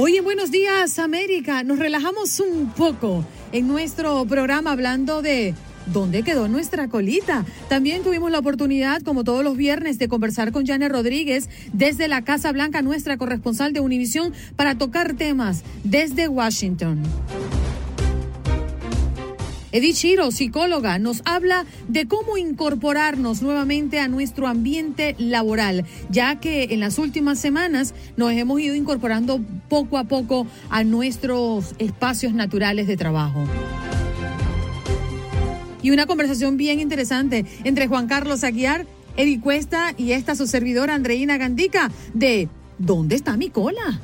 Hoy en Buenos Días América nos relajamos un poco en nuestro programa hablando de dónde quedó nuestra colita. También tuvimos la oportunidad, como todos los viernes, de conversar con Janet Rodríguez desde la Casa Blanca, nuestra corresponsal de Univisión, para tocar temas desde Washington. Edith Chiro, psicóloga, nos habla de cómo incorporarnos nuevamente a nuestro ambiente laboral, ya que en las últimas semanas nos hemos ido incorporando poco a poco a nuestros espacios naturales de trabajo. Y una conversación bien interesante entre Juan Carlos Aguiar, Eddie Cuesta y esta su servidora Andreina Gandica de ¿Dónde está mi cola?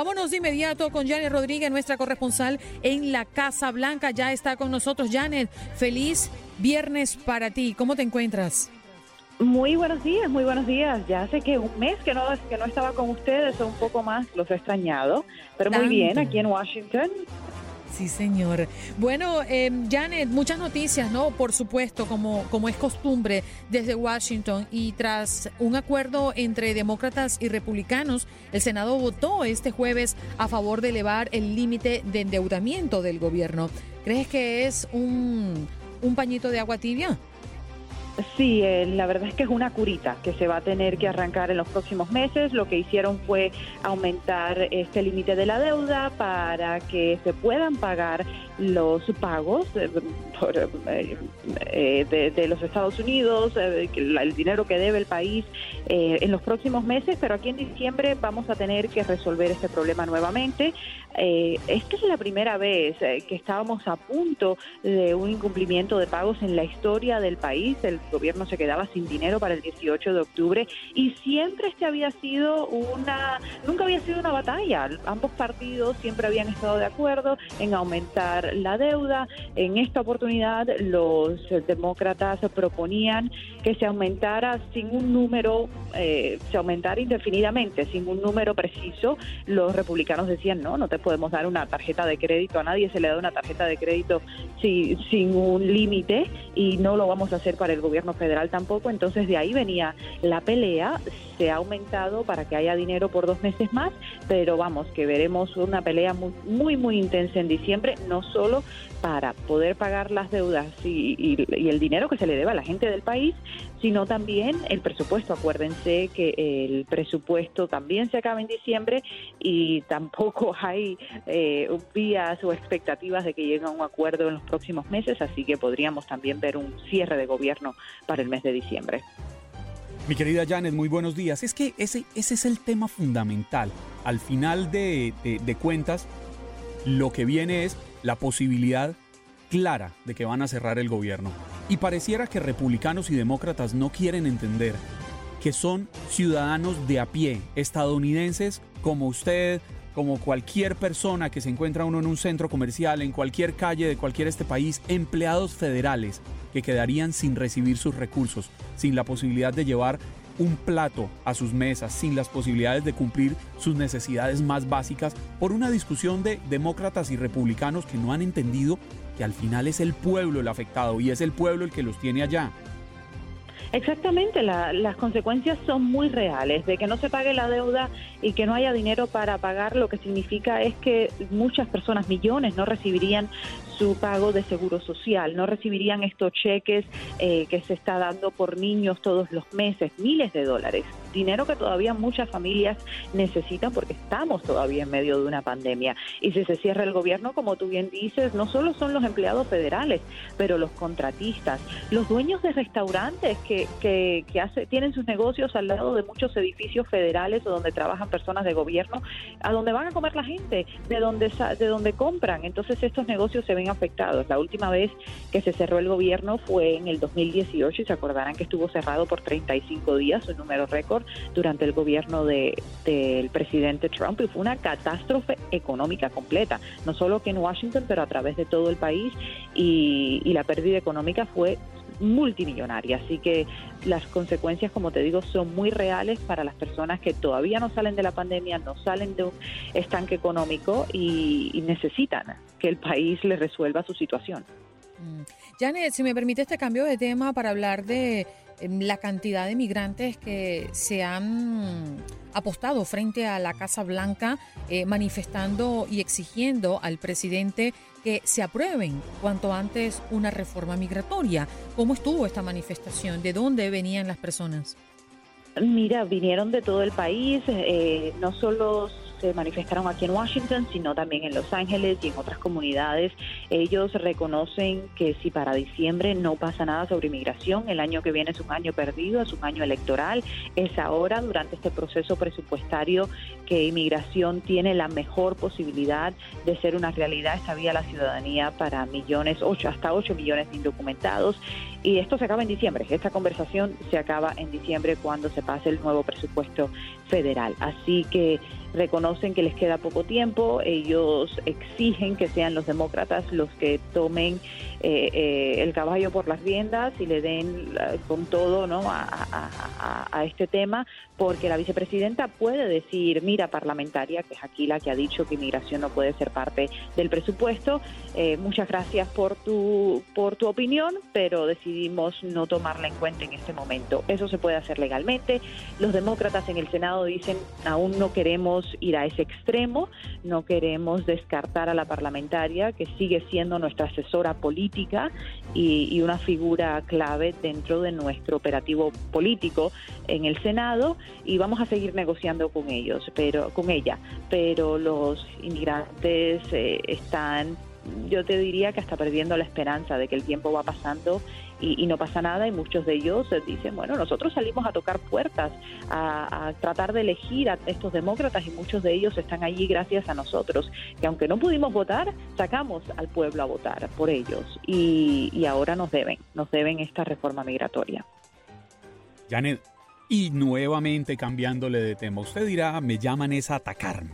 Vámonos de inmediato con Janet Rodríguez, nuestra corresponsal en la Casa Blanca. Ya está con nosotros. Janet, feliz viernes para ti. ¿Cómo te encuentras? Muy buenos días, muy buenos días. Ya hace que un mes que no, que no estaba con ustedes, o un poco más, los he extrañado, pero muy bien aquí en Washington. Sí, señor. Bueno, eh, Janet, muchas noticias, ¿no? Por supuesto, como, como es costumbre desde Washington. Y tras un acuerdo entre demócratas y republicanos, el Senado votó este jueves a favor de elevar el límite de endeudamiento del gobierno. ¿Crees que es un, un pañito de agua tibia? Sí, eh, la verdad es que es una curita que se va a tener que arrancar en los próximos meses. Lo que hicieron fue aumentar este límite de la deuda para que se puedan pagar los pagos eh, por, eh, de, de los Estados Unidos, eh, el dinero que debe el país en los próximos meses, pero aquí en diciembre vamos a tener que resolver este problema nuevamente. Esta es la primera vez que estábamos a punto de un incumplimiento de pagos en la historia del país. El gobierno se quedaba sin dinero para el 18 de octubre y siempre este había sido una, nunca había sido una batalla. Ambos partidos siempre habían estado de acuerdo en aumentar la deuda. En esta oportunidad los demócratas proponían que se aumentara sin un número, eh, se aumentara indefinidamente, sin un número preciso. Los republicanos decían, no, no te podemos dar una tarjeta de crédito, a nadie se le da una tarjeta de crédito si- sin un límite y no lo vamos a hacer para el gobierno federal tampoco. Entonces de ahí venía la pelea, se ha aumentado para que haya dinero por dos meses más, pero vamos, que veremos una pelea muy, muy, muy intensa en diciembre, no solo para poder pagar las deudas y, el dinero que se le debe a la gente del país, sino también el presupuesto. Acuérdense que el presupuesto también se acaba en diciembre y tampoco hay eh, vías o expectativas de que llegue a un acuerdo en los próximos meses, así que podríamos también ver un cierre de gobierno para el mes de diciembre. Mi querida Janet, muy buenos días. Es que ese, es el tema fundamental. Al final de cuentas, lo que viene es la posibilidad clara de que van a cerrar el gobierno. Y pareciera que republicanos y demócratas no quieren entender que son ciudadanos de a pie, estadounidenses como usted, como cualquier persona que se encuentra uno en un centro comercial, en cualquier calle de cualquier este país, empleados federales que quedarían sin recibir sus recursos, sin la posibilidad de llevar un plato a sus mesas, sin las posibilidades de cumplir sus necesidades más básicas, por una discusión de demócratas y republicanos que no han entendido que al final es el pueblo el afectado y es el pueblo el que los tiene allá. Exactamente, la- las consecuencias son muy reales. De que no se pague la deuda y que no haya dinero para pagar, lo que significa es que muchas personas, millones, no recibirían su pago de seguro social, no recibirían estos cheques eh, que se está dando por niños todos los meses, miles de dólares. Dinero que todavía muchas familias necesitan porque estamos todavía en medio de una pandemia. Y si se cierra el gobierno, como tú bien dices, no solo son los empleados federales, pero los contratistas, los dueños de restaurantes que, que, que hace, tienen sus negocios al lado de muchos edificios federales o donde trabajan personas de gobierno, a donde van a comer la gente, de donde, de donde compran. Entonces estos negocios se ven afectados. La última vez que se cerró el gobierno fue en el 2018 y se acordarán que estuvo cerrado por 35 días, un número récord, durante el gobierno del de, presidente Trump y fue una catástrofe económica completa, no solo que en Washington, pero a través de todo el país y, y la pérdida económica fue multimillonaria. Así que las consecuencias, como te digo, son muy reales para las personas que todavía no salen de la pandemia, no salen de un estanque económico y, y necesitan que el país les resuelva su situación. Mm. Janet, si me permite este cambio de tema para hablar de la cantidad de migrantes que se han apostado frente a la Casa Blanca eh, manifestando y exigiendo al presidente que se aprueben cuanto antes una reforma migratoria. ¿Cómo estuvo esta manifestación? ¿De dónde venían las personas? Mira, vinieron de todo el país, eh, no solo se manifestaron aquí en Washington, sino también en Los Ángeles y en otras comunidades. Ellos reconocen que si para diciembre no pasa nada sobre inmigración, el año que viene es un año perdido, es un año electoral. Es ahora, durante este proceso presupuestario, que inmigración tiene la mejor posibilidad de ser una realidad esta vía la ciudadanía para millones, ocho, hasta 8 millones de indocumentados. Y esto se acaba en diciembre. Esta conversación se acaba en diciembre cuando se pase el nuevo presupuesto federal. Así que reconocen que les queda poco tiempo, ellos exigen que sean los demócratas los que tomen eh, eh, el caballo por las riendas y le den con todo ¿no? A, este tema, porque la vicepresidenta puede decir, mira parlamentaria, que es aquí la que ha dicho que inmigración no puede ser parte del presupuesto, eh, muchas gracias por tu, por tu opinión, pero decidimos no tomarla en cuenta en este momento. Eso se puede hacer legalmente. Los demócratas en el Senado dicen, aún no queremos ir a ese extremo, no queremos descartar a la parlamentaria, que sigue siendo nuestra asesora política y, una figura clave dentro de nuestro operativo político en el Senado, y vamos a seguir negociando con ellos, pero con ella. Pero los inmigrantes eh, están yo te diría que hasta perdiendo la esperanza de que el tiempo va pasando y, no pasa nada y muchos de ellos dicen, bueno, nosotros salimos a tocar puertas, a, tratar de elegir a estos demócratas y muchos de ellos están allí gracias a nosotros, que aunque no pudimos votar, sacamos al pueblo a votar por ellos y, y ahora nos deben, nos deben esta reforma migratoria. Janet, y nuevamente cambiándole de tema, usted dirá, me llaman es a atacarme.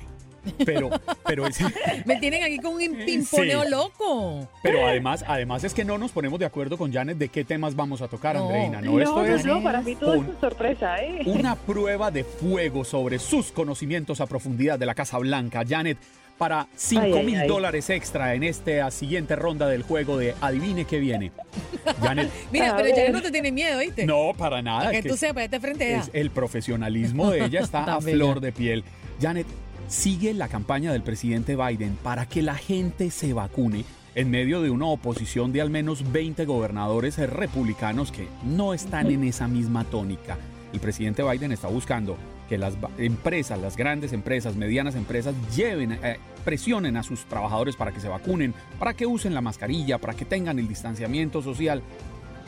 Pero, pero Me tienen aquí con un pimponeo loco. Pero además, además es que no nos ponemos de acuerdo con Janet de qué temas vamos a tocar, Andreina. No, esto es para mí todo es sorpresa, ¿eh? Una prueba de fuego sobre sus conocimientos a profundidad de la Casa Blanca. Janet, para 5 mil dólares extra en esta siguiente ronda del juego de Adivine qué viene. Janet. Mira, pero Janet no te tiene miedo, ¿viste? No, para nada. que, tú sepas, este frente es El profesionalismo de ella está a flor de piel. Janet, sigue la campaña del presidente Biden para que la gente se vacune en medio de una oposición de al menos 20 gobernadores republicanos que no están en esa misma tónica. El presidente Biden está buscando que las empresas, las grandes empresas, medianas empresas, lleven, eh, presionen a sus trabajadores para que se vacunen, para que usen la mascarilla, para que tengan el distanciamiento social.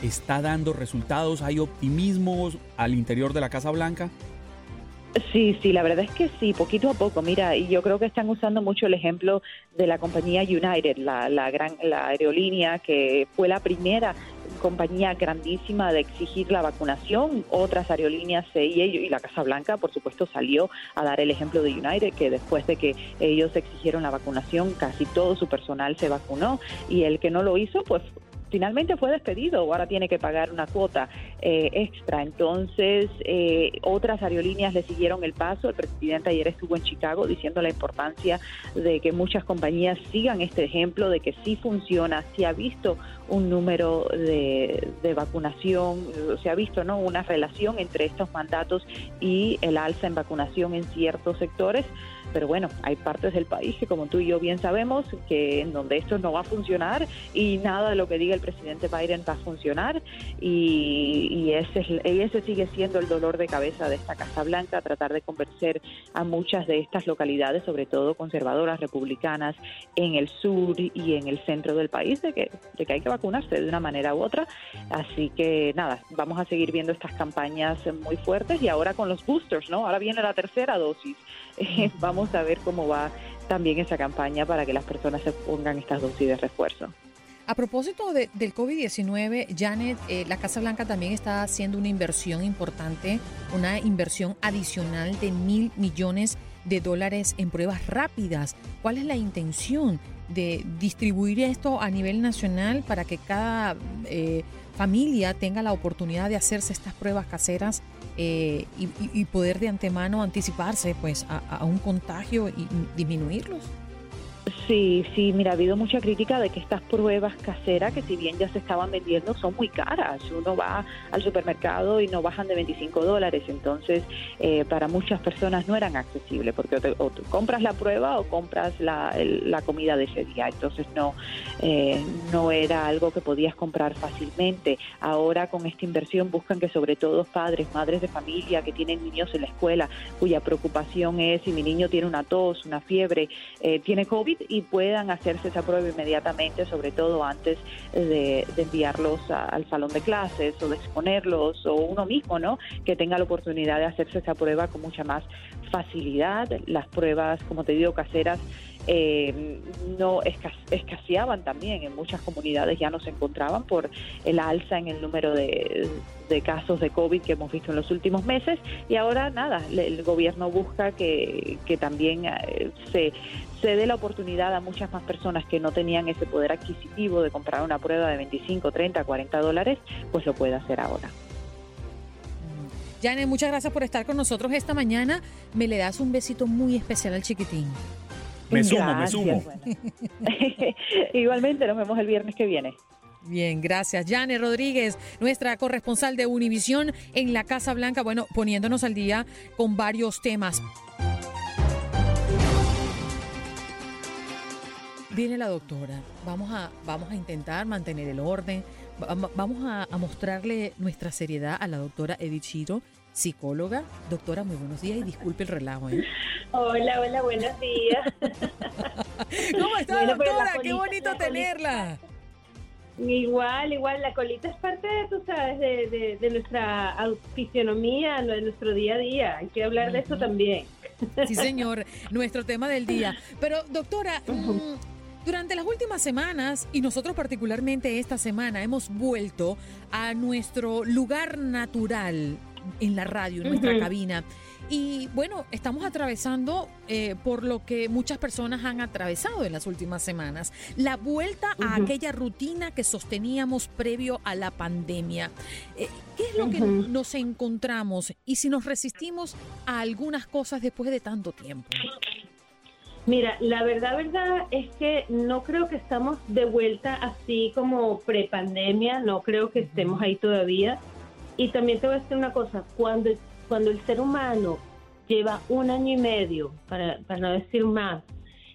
¿Está dando resultados? ¿Hay optimismo al interior de la Casa Blanca? Sí, sí, la verdad es que sí, poquito a poco. Mira, y yo creo que están usando mucho el ejemplo de la compañía United, la, la gran la aerolínea que fue la primera compañía grandísima de exigir la vacunación. Otras aerolíneas y, y la Casa Blanca, por supuesto, salió a dar el ejemplo de United, que después de que ellos exigieron la vacunación, casi todo su personal se vacunó y el que no lo hizo, pues finalmente fue despedido o ahora tiene que pagar una cuota eh, extra. Entonces, eh, otras aerolíneas le siguieron el paso. El presidente ayer estuvo en Chicago diciendo la importancia de que muchas compañías sigan este ejemplo, de que sí funciona, sí ha visto un número de, de vacunación, se ha visto ¿no? una relación entre estos mandatos y el alza en vacunación en ciertos sectores pero bueno, hay partes del país que como tú y yo bien sabemos que en donde esto no va a funcionar y nada de lo que diga el presidente Biden va a funcionar y, ese, ese sigue siendo el dolor de cabeza de esta Casa Blanca, tratar de convencer a muchas de estas localidades, sobre todo conservadoras, republicanas, en el sur y en el centro del país, de que, de que hay que vacunarse de una manera u otra. Así que nada, vamos a seguir viendo estas campañas muy fuertes y ahora con los boosters, ¿no? Ahora viene la tercera dosis. vamos a ver cómo va también esa campaña para que las personas se pongan estas dosis de refuerzo. A propósito del COVID-19, Janet, eh, la Casa Blanca también está haciendo una inversión importante, una inversión adicional de mil millones de dólares en pruebas rápidas. ¿Cuál es la intención de distribuir esto a nivel nacional para que cada eh, familia tenga la oportunidad de hacerse estas pruebas caseras eh, y, poder de antemano anticiparse pues a un contagio y disminuirlos? Sí, sí, mira, ha habido mucha crítica de que estas pruebas caseras, que si bien ya se estaban vendiendo, son muy caras. Uno va al supermercado y no bajan de 25 dólares, entonces eh, para muchas personas no eran accesibles, porque o, compras la prueba o compras la, comida de ese día, entonces no, eh, no era algo que podías comprar fácilmente. Ahora con esta inversión buscan que sobre todo padres, madres de familia que tienen niños en la escuela, cuya preocupación es si mi niño tiene una tos, una fiebre, eh, tiene COVID, y puedan hacerse esa prueba inmediatamente, sobre todo antes de, enviarlos al salón de clases o de exponerlos o uno mismo, ¿no? Que tenga la oportunidad de hacerse esa prueba con mucha más facilidad. Las pruebas, como te digo, caseras eh, no escaseaban también en muchas comunidades ya no se encontraban por el alza en el número de, casos de COVID que hemos visto en los últimos meses y ahora nada, el gobierno busca que, también eh, se, se dé la oportunidad a muchas más personas que no tenían ese poder adquisitivo de comprar una prueba de 25, 30, 40 dólares, pues lo puede hacer ahora. Janet, muchas gracias por estar con nosotros esta mañana. Me le das un besito muy especial al chiquitín. Me sumo, me sumo. Igualmente, nos vemos el viernes que viene. Bien, gracias. Janet Rodríguez, nuestra corresponsal de Univisión en la Casa Blanca, bueno, poniéndonos al día con varios temas. Viene la doctora. Vamos a, vamos a intentar mantener el orden. Vamos a, mostrarle nuestra seriedad a la doctora Edith Chiro, psicóloga. Doctora, muy buenos días y disculpe el relajo. ¿eh? Hola, hola, buenos días. ¿Cómo está, doctora? Qué bonito tenerla. Igual, igual, la colita es parte, tú sabes, de, de, nuestra fisionomía, de nuestro día a día. Hay que hablar de eso también. Sí, señor, nuestro tema del día. Pero, doctora, durante las últimas semanas, y nosotros particularmente esta semana, hemos vuelto a nuestro lugar natural en la radio, en nuestra cabina. Y bueno, estamos atravesando eh, por lo que muchas personas han atravesado en las últimas semanas, la vuelta a aquella rutina que sosteníamos previo a la pandemia. Eh, ¿Qué es lo que nos encontramos y si nos resistimos a algunas cosas después de tanto tiempo? Mira, la verdad, verdad es que no creo que estamos de vuelta así como prepandemia, no creo que estemos ahí todavía. Y también te voy a decir una cosa, cuando, cuando el ser humano lleva un año y medio, para, no decir más,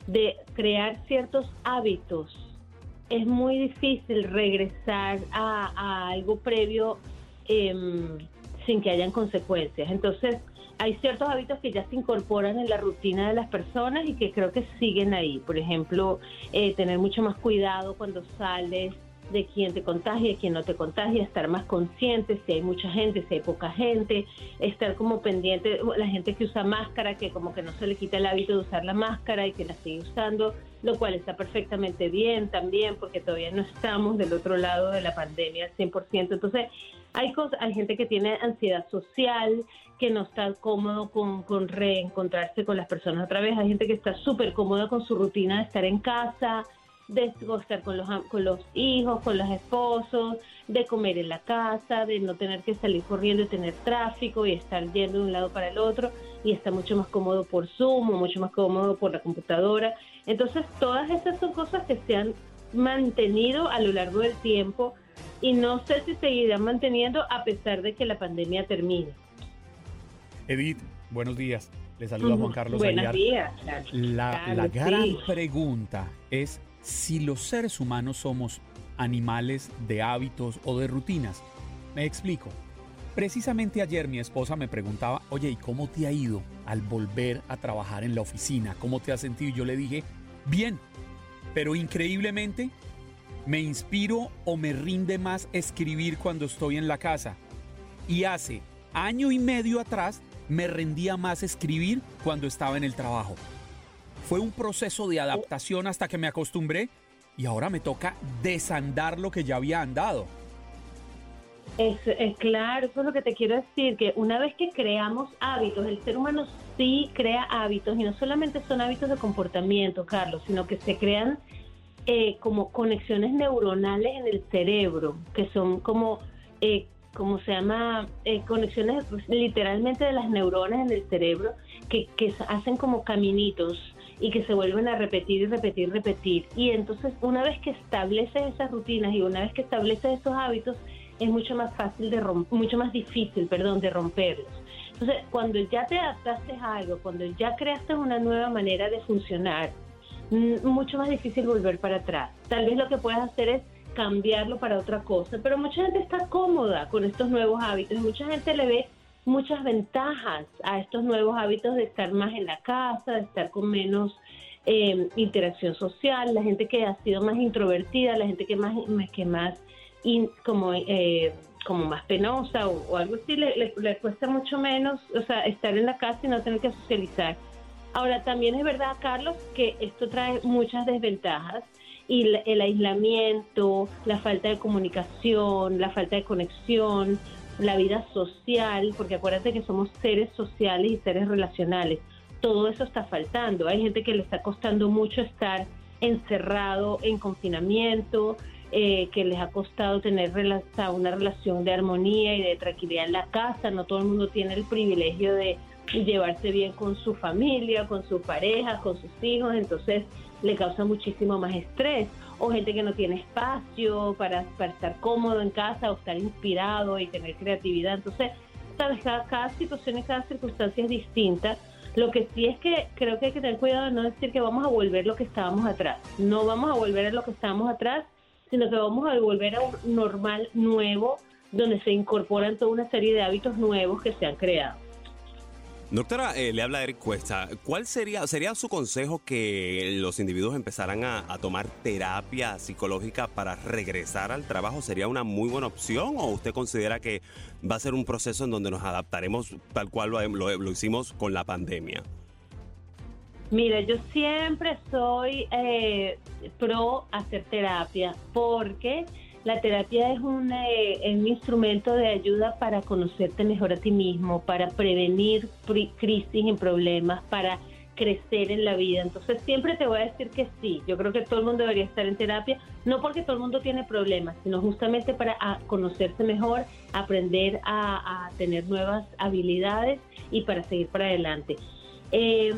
de crear ciertos hábitos, es muy difícil regresar a, algo previo em, sin que hayan consecuencias. Entonces, hay ciertos hábitos que ya se incorporan en la rutina de las personas y que creo que siguen ahí. Por ejemplo, eh, tener mucho más cuidado cuando sales de quién te contagia, quién no te contagia, estar más consciente si hay mucha gente, si hay poca gente, estar como pendiente, la gente que usa máscara, que como que no se le quita el hábito de usar la máscara y que la sigue usando, lo cual está perfectamente bien también, porque todavía no estamos del otro lado de la pandemia al 100%. Entonces, hay, cosas, hay gente que tiene ansiedad social, que no está cómodo con, con reencontrarse con las personas otra vez. Hay gente que está súper cómoda con su rutina de estar en casa, de estar con los, con los hijos, con los esposos, de comer en la casa, de no tener que salir corriendo y tener tráfico y estar yendo de un lado para el otro y está mucho más cómodo por Zoom o mucho más cómodo por la computadora. Entonces, todas esas son cosas que se han mantenido a lo largo del tiempo y no sé si seguirán manteniendo a pesar de que la pandemia termine. Edith, buenos días. Le saluda Juan Carlos Buenos Aguiar. días. claro. La, Claro, la gran sí. pregunta es si los seres humanos somos animales de hábitos o de rutinas. Me explico. Precisamente ayer mi esposa me preguntaba, oye, ¿y cómo te ha ido al volver a trabajar en la oficina? ¿Cómo te has sentido? Y yo le dije, bien, pero increíblemente me inspiro o me rinde más escribir cuando estoy en la casa. Y hace año y medio atrás me rendía más escribir cuando estaba en el trabajo. Fue un proceso de adaptación hasta que me acostumbré y ahora me toca desandar lo que ya había andado. Es, es claro, eso es lo que te quiero decir, que una vez que creamos hábitos, el ser humano sí crea hábitos y no solamente son hábitos de comportamiento, Carlos, sino que se crean eh, como conexiones neuronales en el cerebro, que son como, eh, como se llama, Eh, conexiones literalmente de las neuronas en el cerebro, que hacen como caminitos y que se vuelven a repetir y repetir y repetir. Y entonces una vez que estableces esas rutinas y una vez que estableces esos hábitos, es mucho más fácil de rom- mucho más difícil, perdón, de romperlos. Entonces, cuando ya te adaptaste a algo, cuando ya creaste una nueva manera de funcionar, mm, mucho más difícil volver para atrás. Tal vez lo que puedes hacer es cambiarlo para otra cosa, pero mucha gente está cómoda con estos nuevos hábitos, mucha gente le ve muchas ventajas a estos nuevos hábitos de estar más en la casa, de estar con menos eh, interacción social, la gente que ha sido más introvertida, la gente que más que más in- como eh, como más penosa o, algo así le, cuesta mucho menos, o sea, estar en la casa y no tener que socializar. Ahora también es verdad, Carlos, que esto trae muchas desventajas y la- el aislamiento, la falta de comunicación, la falta de conexión, la vida social, porque acuérdate que somos seres sociales y seres relacionales. Todo eso está faltando. Hay gente que le está costando mucho estar encerrado en confinamiento, eh, que les ha costado tener una relación de armonía y de tranquilidad en la casa. No todo el mundo tiene el privilegio de llevarse bien con su familia, con su pareja, con sus hijos, entonces le causa muchísimo más estrés. O gente que no tiene espacio para, estar cómodo en casa o estar inspirado y tener creatividad. Entonces, sabes, cada, cada situación y cada circunstancia es distinta. Lo que sí es que creo que hay que tener cuidado de no decir que vamos a volver lo que estábamos atrás. No vamos a volver a lo que estábamos atrás, sino que vamos a volver a un normal nuevo donde se incorporan toda una serie de hábitos nuevos que se han creado. Doctora, eh, le habla Eric Cuesta. ¿Cuál sería, sería su consejo que los individuos empezaran a, tomar terapia psicológica para regresar al trabajo? ¿Sería una muy buena opción o usted considera que va a ser un proceso en donde nos adaptaremos tal cual lo, hicimos con la pandemia? Mira, yo siempre soy eh, pro hacer terapia porque la terapia es un, eh, un instrumento de ayuda para conocerte mejor a ti mismo, para prevenir crisis y problemas, para crecer en la vida. Entonces siempre te voy a decir que sí. Yo creo que todo el mundo debería estar en terapia, no porque todo el mundo tiene problemas, sino justamente para ah, conocerse mejor, aprender a, a tener nuevas habilidades y para seguir para adelante. Eh,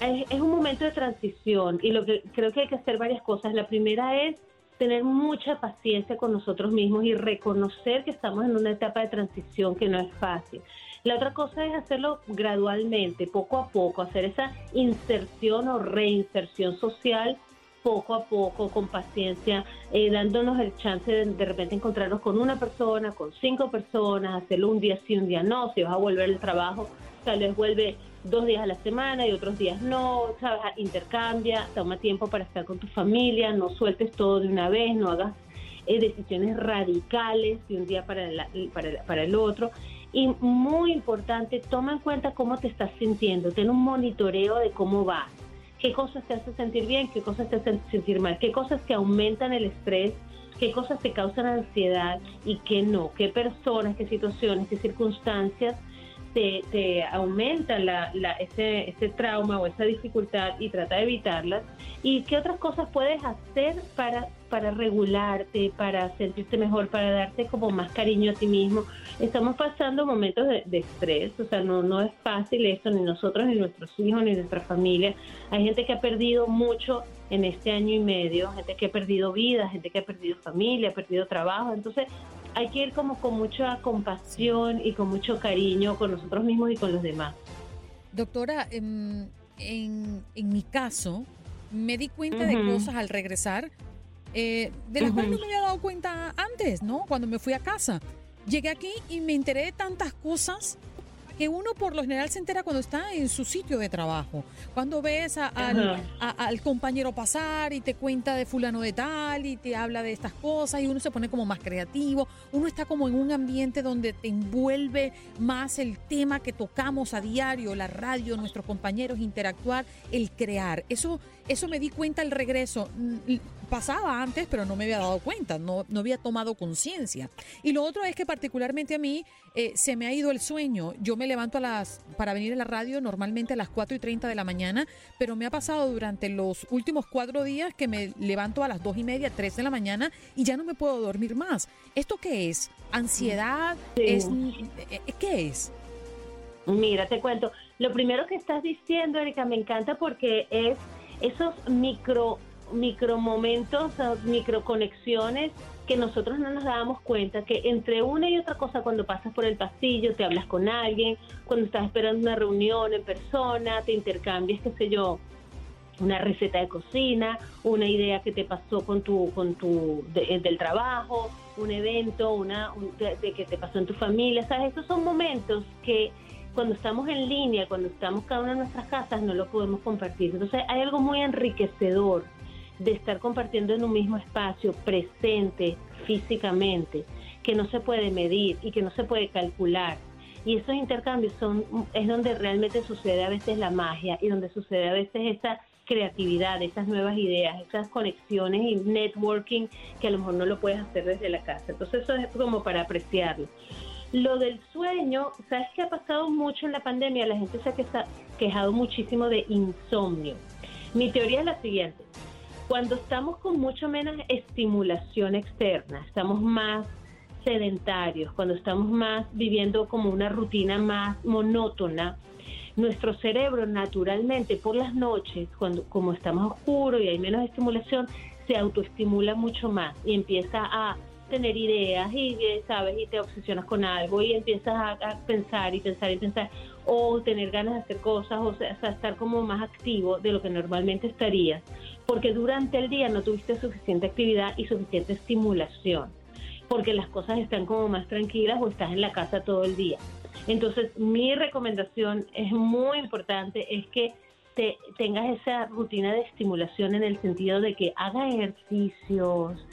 es, es un momento de transición y lo que creo que hay que hacer varias cosas. La primera es tener mucha paciencia con nosotros mismos y reconocer que estamos en una etapa de transición que no es fácil. La otra cosa es hacerlo gradualmente, poco a poco, hacer esa inserción o reinserción social poco a poco, con paciencia, eh, dándonos el chance de de repente encontrarnos con una persona, con cinco personas, hacerlo un día sí, un día no, si vas a volver al trabajo, tal vez vuelve dos días a la semana y otros días no, ¿sabes? intercambia, toma tiempo para estar con tu familia, no sueltes todo de una vez, no hagas eh, decisiones radicales de un día para, el- para, para el otro. Y muy importante, toma en cuenta cómo te estás sintiendo, ten un monitoreo de cómo vas, qué cosas te hacen sentir bien, qué cosas te hacen sentir mal, qué cosas te aumentan el estrés, qué cosas te causan ansiedad y qué no, qué personas, qué situaciones, qué circunstancias te, te aumentan la, la- ese, ese trauma o esa dificultad y trata de evitarlas. ¿Y qué otras cosas puedes hacer para, para regularte, para sentirte mejor, para darte como más cariño a ti mismo? Estamos pasando momentos de, de estrés, o sea, no, no es fácil esto, ni nosotros, ni nuestros hijos, ni nuestra familia. Hay gente que ha perdido mucho en este año y medio, gente que ha perdido vida, gente que ha perdido familia, ha perdido trabajo. Entonces, hay que ir como con mucha compasión y con mucho cariño con nosotros mismos y con los demás. Doctora, em, en, en mi caso, me di cuenta de Ujú. cosas al regresar eh, de las cuales no me había dado cuenta antes, ¿no? Cuando me fui a casa. Llegué aquí y me enteré de tantas cosas que uno por lo general se entera cuando está en su sitio de trabajo. Cuando ves a- al, a- al compañero pasar y te cuenta de fulano de tal y te habla de estas cosas y uno se pone como más creativo. Uno está como en un ambiente donde te envuelve más el tema que tocamos a diario, la radio, nuestros compañeros, interactuar, el crear. Eso, eso me di cuenta al regreso. Pasaba antes, pero no me había dado cuenta, no, no había tomado conciencia. Y lo otro es que particularmente a mí eh, se me ha ido el sueño. Yo me levanto a las, para venir a la radio normalmente a las 4 y 30 de la mañana, pero me ha pasado durante los últimos cuatro días que me levanto a las 2 y media, 3 de la mañana y ya no me puedo dormir más. ¿Esto qué es? ¿Ansiedad? Sí. ¿Es, eh, ¿Qué es? Mira, te cuento. Lo primero que estás diciendo, Erika, me encanta porque es esos micro micro momentos, micro conexiones que nosotros no nos dábamos cuenta que entre una y otra cosa cuando pasas por el pasillo, te hablas con alguien, cuando estás esperando una reunión en persona, te intercambias, qué sé yo, una receta de cocina, una idea que te pasó con tu, con tu de- del trabajo, un evento, una un- de, de que te pasó en tu familia, sabes, esos son momentos que cuando estamos en línea, cuando estamos cada una en nuestras casas, no lo podemos compartir. Entonces hay algo muy enriquecedor de estar compartiendo en un mismo espacio, presente físicamente, que no se puede medir y que no se puede calcular. Y esos intercambios son es donde realmente sucede a veces la magia y donde sucede a veces esa creatividad, esas nuevas ideas, esas conexiones y networking que a lo mejor no lo puedes hacer desde la casa. Entonces eso es como para apreciarlo. Lo del sueño, ¿sabes qué ha pasado mucho en la pandemia? La gente se ha queja- quejado muchísimo de insomnio. Mi teoría es la siguiente. Cuando estamos con mucho menos estimulación externa, estamos más sedentarios, cuando estamos más viviendo como una rutina más monótona, nuestro cerebro naturalmente por las noches, cuando como está más oscuro y hay menos estimulación, se autoestimula mucho más y empieza a tener ideas y eh, sabes y te obsesionas con algo y empiezas a, a pensar y pensar y pensar o tener ganas de hacer cosas o sea, estar como más activo de lo que normalmente estarías porque durante el día no tuviste suficiente actividad y suficiente estimulación porque las cosas están como más tranquilas o estás en la casa todo el día. Entonces, mi recomendación es muy importante, es que te, tengas esa rutina de estimulación en el sentido de que hagas ejercicios,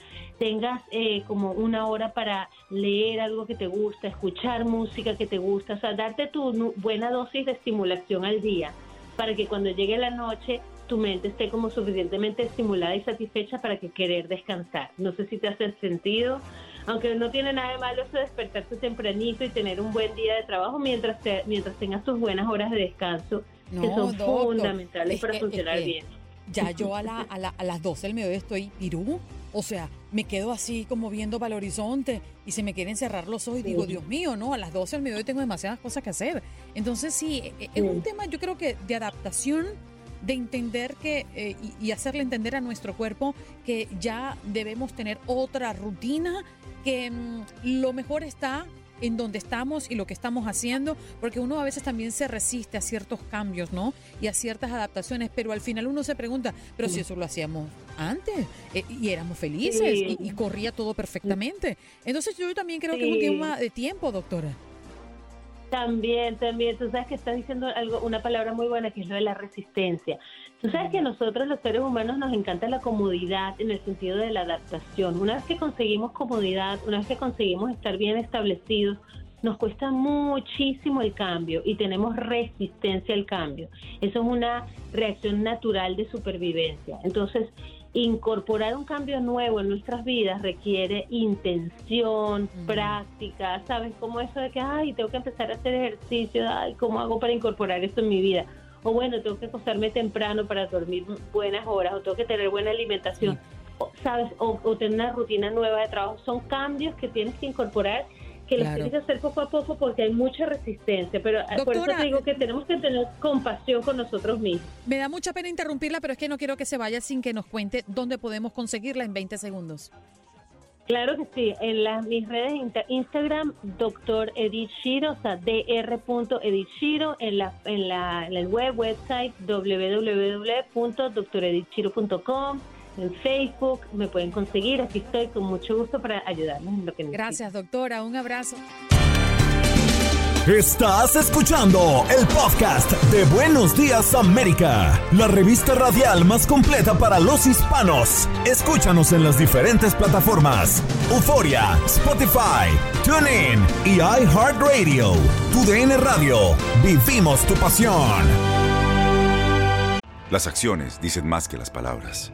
tengas eh, como una hora para leer algo que te gusta, escuchar música que te gusta, o sea, darte tu buena dosis de estimulación al día para que cuando llegue la noche tu mente esté como suficientemente estimulada y satisfecha para que querer descansar. No sé si te hace sentido, aunque no tiene nada de malo eso de despertarte tempranito y tener un buen día de trabajo mientras te- mientras tengas tus buenas horas de descanso, que No, son doctor, fundamentales es para que- funcionar que bien. Ya yo a, la, a, la- a las 12 del mediodía estoy pirú. O sea, me quedo así como viendo para el horizonte y se me quieren cerrar los ojos y digo. Dios mío, no, a las 12 del mediodía tengo demasiadas cosas que hacer. Entonces sí, e- e- es un tema yo creo que de adaptación, de entender que eh, y, y hacerle entender a nuestro cuerpo que ya debemos tener otra rutina, que mm, lo mejor está en donde estamos y lo que estamos haciendo, porque uno a veces también se resiste a ciertos cambios, ¿no? Y a ciertas adaptaciones, pero al final uno se pregunta, pero si eso lo hacíamos antes eh, y éramos felices Sí. y, y corría todo perfectamente. Entonces yo también creo que es un tema de tiempo, doctora. También, también, tú sabes que estás diciendo algo, una palabra muy buena que es lo de la resistencia. Tú sabes que a nosotros los seres humanos nos encanta la comodidad en el sentido de la adaptación. Una vez que conseguimos comodidad, una vez que conseguimos estar bien establecidos, nos cuesta muchísimo el cambio y tenemos resistencia al cambio. Eso es una reacción natural de supervivencia. Entonces, incorporar un cambio nuevo en nuestras vidas requiere intención, práctica, ¿sabes? Como eso de que, ay, tengo que empezar a hacer ejercicio, ay, ¿cómo hago para incorporar esto en mi vida? O bueno, tengo que acostarme temprano para dormir buenas horas, o tengo que tener buena alimentación, o, ¿sabes? O, o tener una rutina nueva de trabajo. Son cambios que tienes que incorporar que Claro. tienes que hacer poco a poco porque hay mucha resistencia, pero eh, por eso Doctora, te digo que tenemos que tener compasión con nosotros mismos. Me da mucha pena interrumpirla, pero es que no quiero que se vaya sin que nos cuente dónde podemos conseguirla en 20 segundos. Claro que sí, en las, mis redes insta- Instagram, doctor Edith Shiro, o sea, dr.edithshiro, en la, en la, en el web, website www.doctoredithshiro.com, en Facebook, me pueden conseguir, aquí estoy con mucho gusto para ayudarles en lo que necesiten. Gracias, doctora. Un abrazo. Estás escuchando el podcast de Buenos Días América, la revista radial más completa para los hispanos. Escúchanos en las diferentes plataformas: Euforia, Spotify, TuneIn y iHeartRadio. Tu DN Radio. Vivimos tu pasión. Las acciones dicen más que las palabras.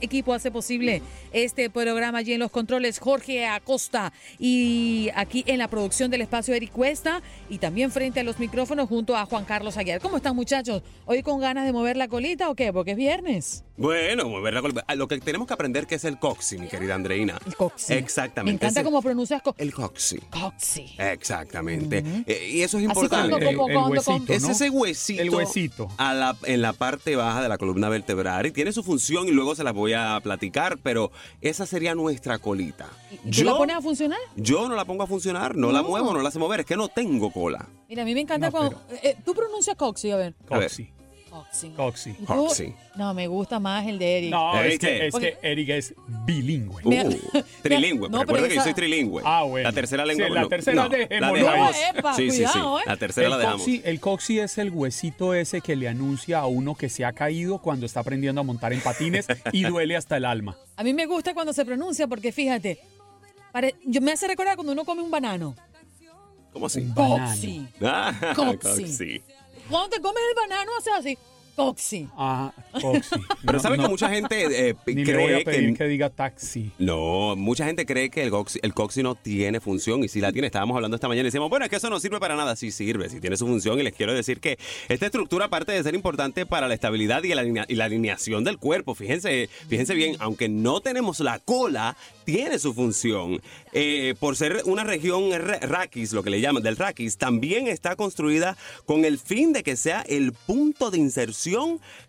Equipo hace posible este programa allí en los controles Jorge Acosta y aquí en la producción del espacio Eric Cuesta y también frente a los micrófonos junto a Juan Carlos Aguiar. ¿Cómo están muchachos? ¿Hoy con ganas de mover la colita o qué? Porque es viernes. Bueno, mover la col- Lo que tenemos que aprender que es el coxi, mi querida Andreina. El coxi. Exactamente. Me encanta cómo pronuncias co- El coxi. coxi. Exactamente. Eh, y eso es Así importante. cuando- como el cuando- huesito, Es ¿no? ese huesito, El huesito. A la, en la parte baja de la columna vertebral y tiene su función y luego se la voy a platicar, pero esa sería nuestra colita. ¿Y ¿Tú la pones a funcionar? yo no la pongo a funcionar, no, la muevo, no la sé mover, es que no tengo cola. Mira, a mí me encanta No, cuando... eh, tú pronuncias coxi, a ver. A ver. Coxi. Coxi. Coxi. ¿Y tú? Coxi. No, me gusta más el de Eric. No, es que, es que Eric es bilingüe. Uh, trilingüe, No, recuerda pero que yo soy trilingüe. Ah, bueno. La tercera lengua. Sí, la no, tercera no, la dejamos. ahí. Epa, sí, sí, sí. cuidado, ¿eh? La tercera el la dejamos. coxi, el coxi es el huesito ese que le anuncia a uno que se ha caído cuando está aprendiendo a montar en patines y duele hasta el alma. A mí me gusta cuando se pronuncia porque fíjate, pare- yo me hace recordar cuando uno come un banano. ¿Cómo así? Banano. Coxi. Ah, Coxi. coxi. Cuando te comes el banano haces así, coxi. Ah, coxi. Pero No, que mucha gente eh, Ni le voy cree a pedir que... que diga taxi. No, mucha gente cree que el coxi, el coxi no tiene función y si la tiene, estábamos hablando esta mañana y decíamos, bueno, es que eso no sirve para nada. Sí sirve, sí tiene su función y les quiero decir que esta estructura, aparte de ser importante para la estabilidad y la, alinea- y la alineación del cuerpo, fíjense, fíjense bien, aunque no tenemos la cola, tiene su función. Eh, por ser una región ra- raquis, lo que le llaman del raquis, también está construida con el fin de que sea el punto de inserción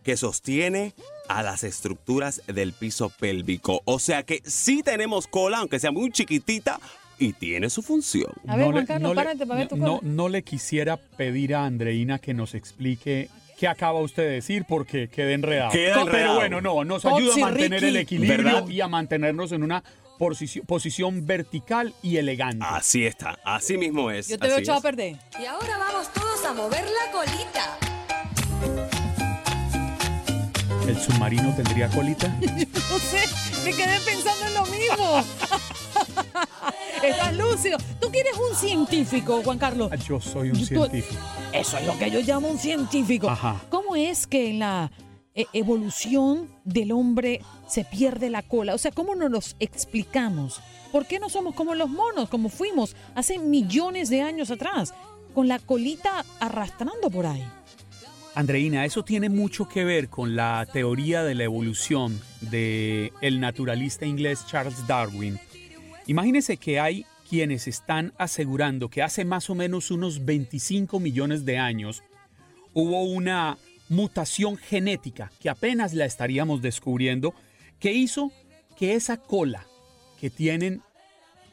que sostiene a las estructuras del piso pélvico. O sea que sí tenemos cola, aunque sea muy chiquitita, y tiene su función. A ver, No Juan le- no párate para ver tu no, cola. no le quisiera pedir a Andreina que nos explique qué acaba usted de decir porque queda enredado. Queda Pero enredado. bueno, no, nos ayuda a mantener Ricky. el equilibrio ¿Verdad? y a mantenernos en una posici- posición vertical y elegante. Así está, así mismo es. Yo te veo echado a perder. Y ahora vamos todos a mover la colita. ¿El submarino tendría colita? No sé, me quedé pensando en lo mismo. Estás lúcido. Tú quieres un científico, Juan Carlos. Ah, Yo soy un Tú- científico. Eso es lo que yo llamo un científico. Ajá. ¿Cómo es que en la eh, evolución del hombre se pierde la cola? O sea, ¿cómo nos los explicamos? ¿Por qué no somos como los monos, como fuimos hace millones de años atrás, con la colita arrastrando por ahí? Andreina, eso tiene mucho que ver con la teoría de la evolución de el naturalista inglés Charles Darwin. Imagínese que hay quienes están asegurando que hace más o menos unos 25 millones de años hubo una mutación genética que apenas la estaríamos descubriendo que hizo que esa cola que tienen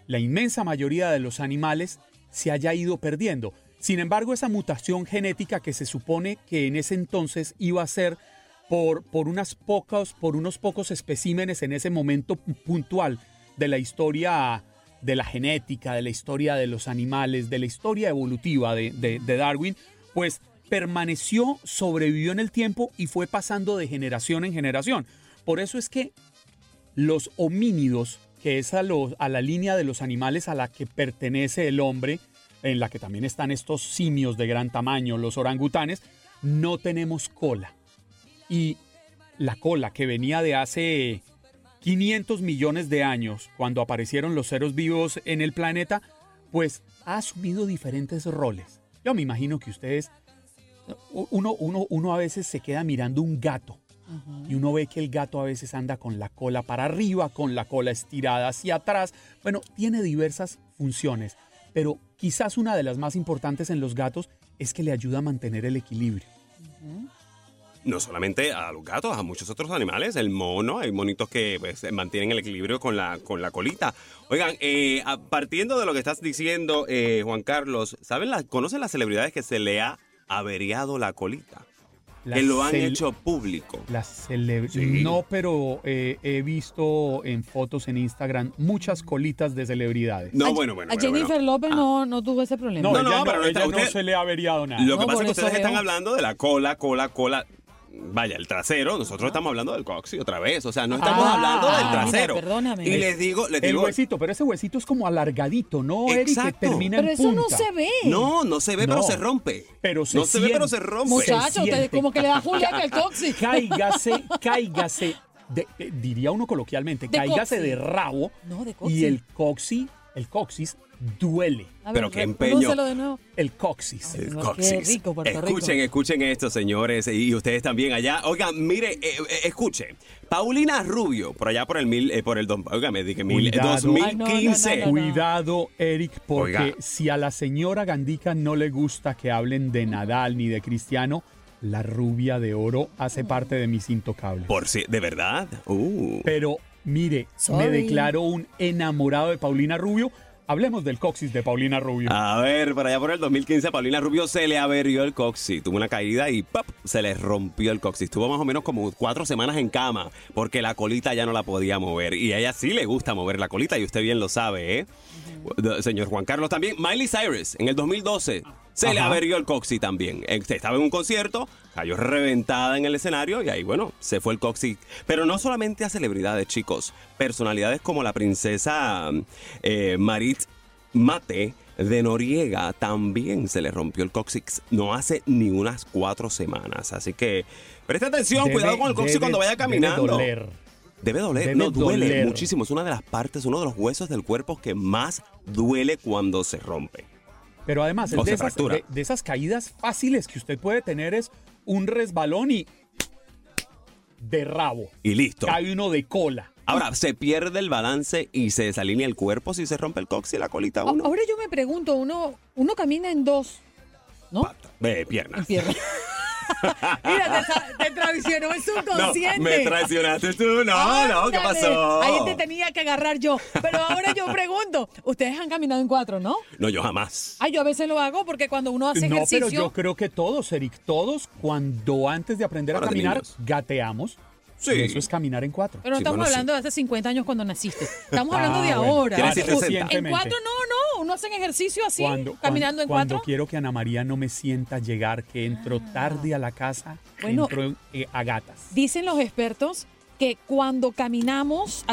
la inmensa mayoría de los animales se haya ido perdiendo. Sin embargo, esa mutación genética que se supone que en ese entonces iba a ser por, por, unas pocas, por unos pocos especímenes en ese momento puntual de la historia de la genética, de la historia de los animales, de la historia evolutiva de, Darwin, pues permaneció, sobrevivió en el tiempo y fue pasando de generación en generación. Por eso es que los homínidos, que es a, a la línea de los animales a la que pertenece el hombre, en la que también están estos simios de gran tamaño, los orangutanes, no tenemos cola. Y la cola que venía de hace 500 millones de años, cuando aparecieron los seres vivos en el planeta, pues ha asumido diferentes roles. Yo me imagino que ustedes, uno, uno, uno a veces se queda mirando un gato y uno ve que el gato a veces anda con la cola para arriba, con la cola estirada hacia atrás. Bueno, tiene diversas funciones, pero quizás una de las más importantes en los gatos es que le ayuda a mantener el equilibrio. No solamente a los gatos, a muchos otros animales, el mono, hay monitos que pues, mantienen el equilibrio con la, con la colita. Oigan, eh, partiendo de lo que estás diciendo, eh, Juan Carlos, ¿saben ¿conocen las celebridades que se le ha averiado la colita? Que lo han hecho público. Las Sí. No, pero eh, he visto en fotos en Instagram muchas colitas de celebridades. No, bueno, bueno. A bueno, Jennifer bueno. López no, no tuvo ese problema. No, No, ella no, no, pero no ella se le ha averiado nada. Lo que No, pasa es que ustedes están hablando de la cola, cola, cola. Vaya, el trasero, nosotros estamos hablando del coxi otra vez. O sea, no estamos Ah, hablando del mira, trasero. perdóname. Y les digo, les El digo. huesito, pero ese huesito es como alargadito, ¿no, Eric? Que Exacto. termina Pero en eso no punta. se ve. No, no se ve, pero se rompe. Pero se no se ve, pero se rompe. Muchacho, se como que le da Julián el coxi. Cáigase, cáigase, de- eh, diría uno coloquialmente, De cáigase coxi. de rabo No, de coxi. y el coxi, el coxis duele. A Pero qué empeño. de nuevo. El coxis. El Qué coxis. rico, Puerto Rico. escuchen, escuchen esto, señores, y ustedes también allá. Oigan, mire, eh, eh, escuche. Paulina Rubio, por allá por el mil, eh, por el dos, oiga, me dije mil, Cuidado. 2015. Ay, no, no, no, no. Cuidado, Eric, porque Oiga. si a la señora Gandica no le gusta que hablen de Nadal ni de Cristiano, la rubia de oro hace parte de mis intocables. Por si, de verdad. Uh. Pero mire, me declaro un enamorado de Paulina Rubio. Hablemos del coxis de Paulina Rubio. A ver, por allá por el 2015, a Paulina Rubio se le averió el coxis. Tuvo una caída y ¡pop! se le rompió el coxis. Estuvo más o menos como cuatro semanas en cama porque la colita ya no la podía mover. Y a ella sí le gusta mover la colita y usted bien lo sabe, ¿eh? Señor Juan Carlos también. Miley Cyrus, en el 2012, se le averió el coxis también. Eh, Estaba en un concierto, cayó reventada en el escenario y ahí, bueno, se fue el coxis. Pero no solamente a celebridades, chicos. Personalidades como la princesa eh, Marit Mate de Noriega también se le rompió el coxis no hace ni unas cuatro semanas. Así que presta atención, Debe- cuidado con el debe- cuando vaya caminando. Debe doler. Debe doler, Debe no duele doler. muchísimo. Es una de las partes, uno de los huesos del cuerpo que más duele cuando se rompe. Pero además, O de esas, fractura. de- de esas caídas fáciles que usted puede tener es un resbalón y de rabo. Y listo. Cae uno de cola. Ahora, se pierde el balance y se desalinea el cuerpo si se rompe el coxis y la colita uno. Ahora yo me pregunto, uno, uno camina en dos, ¿no? Ve, piernas. En pierna. Mira, te, te traicionó el No, subconsciente. me traicionaste tú. No, no, ¿qué pasó? Ahí te tenía que agarrar yo. Pero ahora yo pregunto, ustedes han caminado en cuatro, ¿no? No, yo jamás. Ay, yo a veces lo hago porque cuando uno hace No, ejercicio... pero yo creo que todos, Eric, todos cuando antes de aprender a caminar niños. gateamos. Sí. Y eso es caminar en cuatro. Pero no Sí, estamos bueno, sí. hablando de hace 50 años cuando naciste. Estamos hablando Ah, de bueno. ahora. En 60. Recientemente. cuatro no, no. Uno hace ejercicio así, Cuando, caminando en cuando cuatro. quiero que Ana María no me sienta llegar, que entro tarde a la casa, Bueno. entro eh, a gatas. Dicen los expertos que cuando caminamos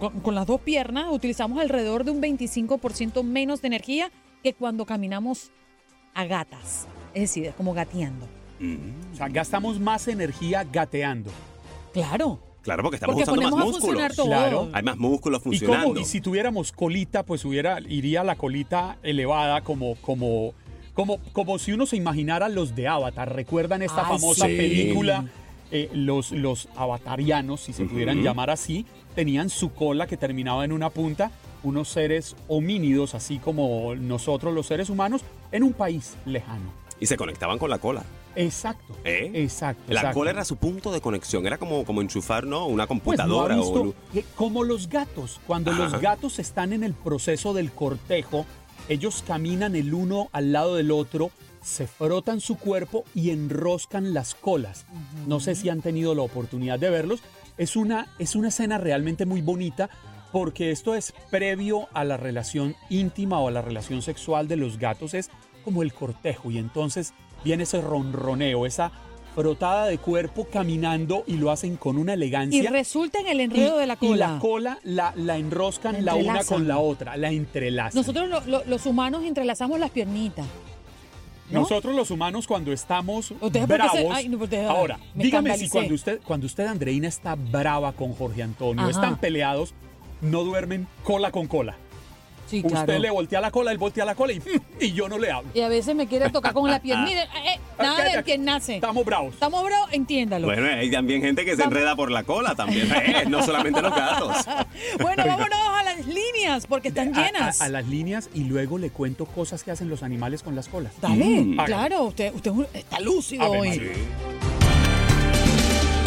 con, con las dos piernas utilizamos alrededor de un 25% menos de energía que cuando caminamos a gatas. Es decir, es como gateando. O sea, gastamos más energía gateando. Claro. Claro, porque estamos Porque usando más músculos. todo. Claro. Hay más músculos Y, funcionando. y si tuviéramos colita, pues hubiera, iría la colita elevada como, como, como, como si uno se imaginara los de Avatar. ¿Recuerdan esta famosa sí. película? Eh, los, los avatarianos, si se pudieran llamar así, tenían su cola que terminaba en una punta, unos seres homínidos, así como nosotros los seres humanos, en un país lejano. Y se conectaban con la cola. Exacto. ¿Eh? Exacto. La exacto. cola era su punto de conexión, era como, como enchufar ¿no? una Pues no ha computadora visto o... que como los gatos. Cuando Ajá. los gatos están en el proceso del cortejo, ellos caminan el uno al lado del otro, se frotan su cuerpo y enroscan las colas. No sé si han tenido la oportunidad de verlos. Es una, es una escena realmente muy bonita porque esto es previo a la relación íntima o a la relación sexual de los gatos. Es como el cortejo y entonces viene ese ronroneo, esa frotada de cuerpo caminando y lo hacen con una elegancia. Y resulta en el enredo Y- de la Y cola. la cola la, la enroscan La la, una con la otra, la entrelazan. Nosotros lo- lo- los humanos entrelazamos las piernitas. ¿no? Nosotros los humanos cuando estamos bravos. se- ay, no, ustedes- ahora, me dígame si cuando usted, cuando usted, Andreina, está brava con Jorge Antonio, Ajá. están peleados, no duermen cola con cola. Sí, Usted le voltea la cola, él voltea la cola y, y yo no le hablo. Y a veces me quiere tocar con la piernita. Eh, eh, nada de quien nace. Estamos bravos. Estamos bravos, entiéndalo. Bueno, hay también gente que se enreda por la cola también, ¿eh? no solamente los gatos. Bueno, vámonos a las líneas porque están A- a- llenas. A, las líneas y luego le cuento cosas que hacen los animales con las colas. Dale, Mm. Claro, usted, usted está lúcido hoy. María.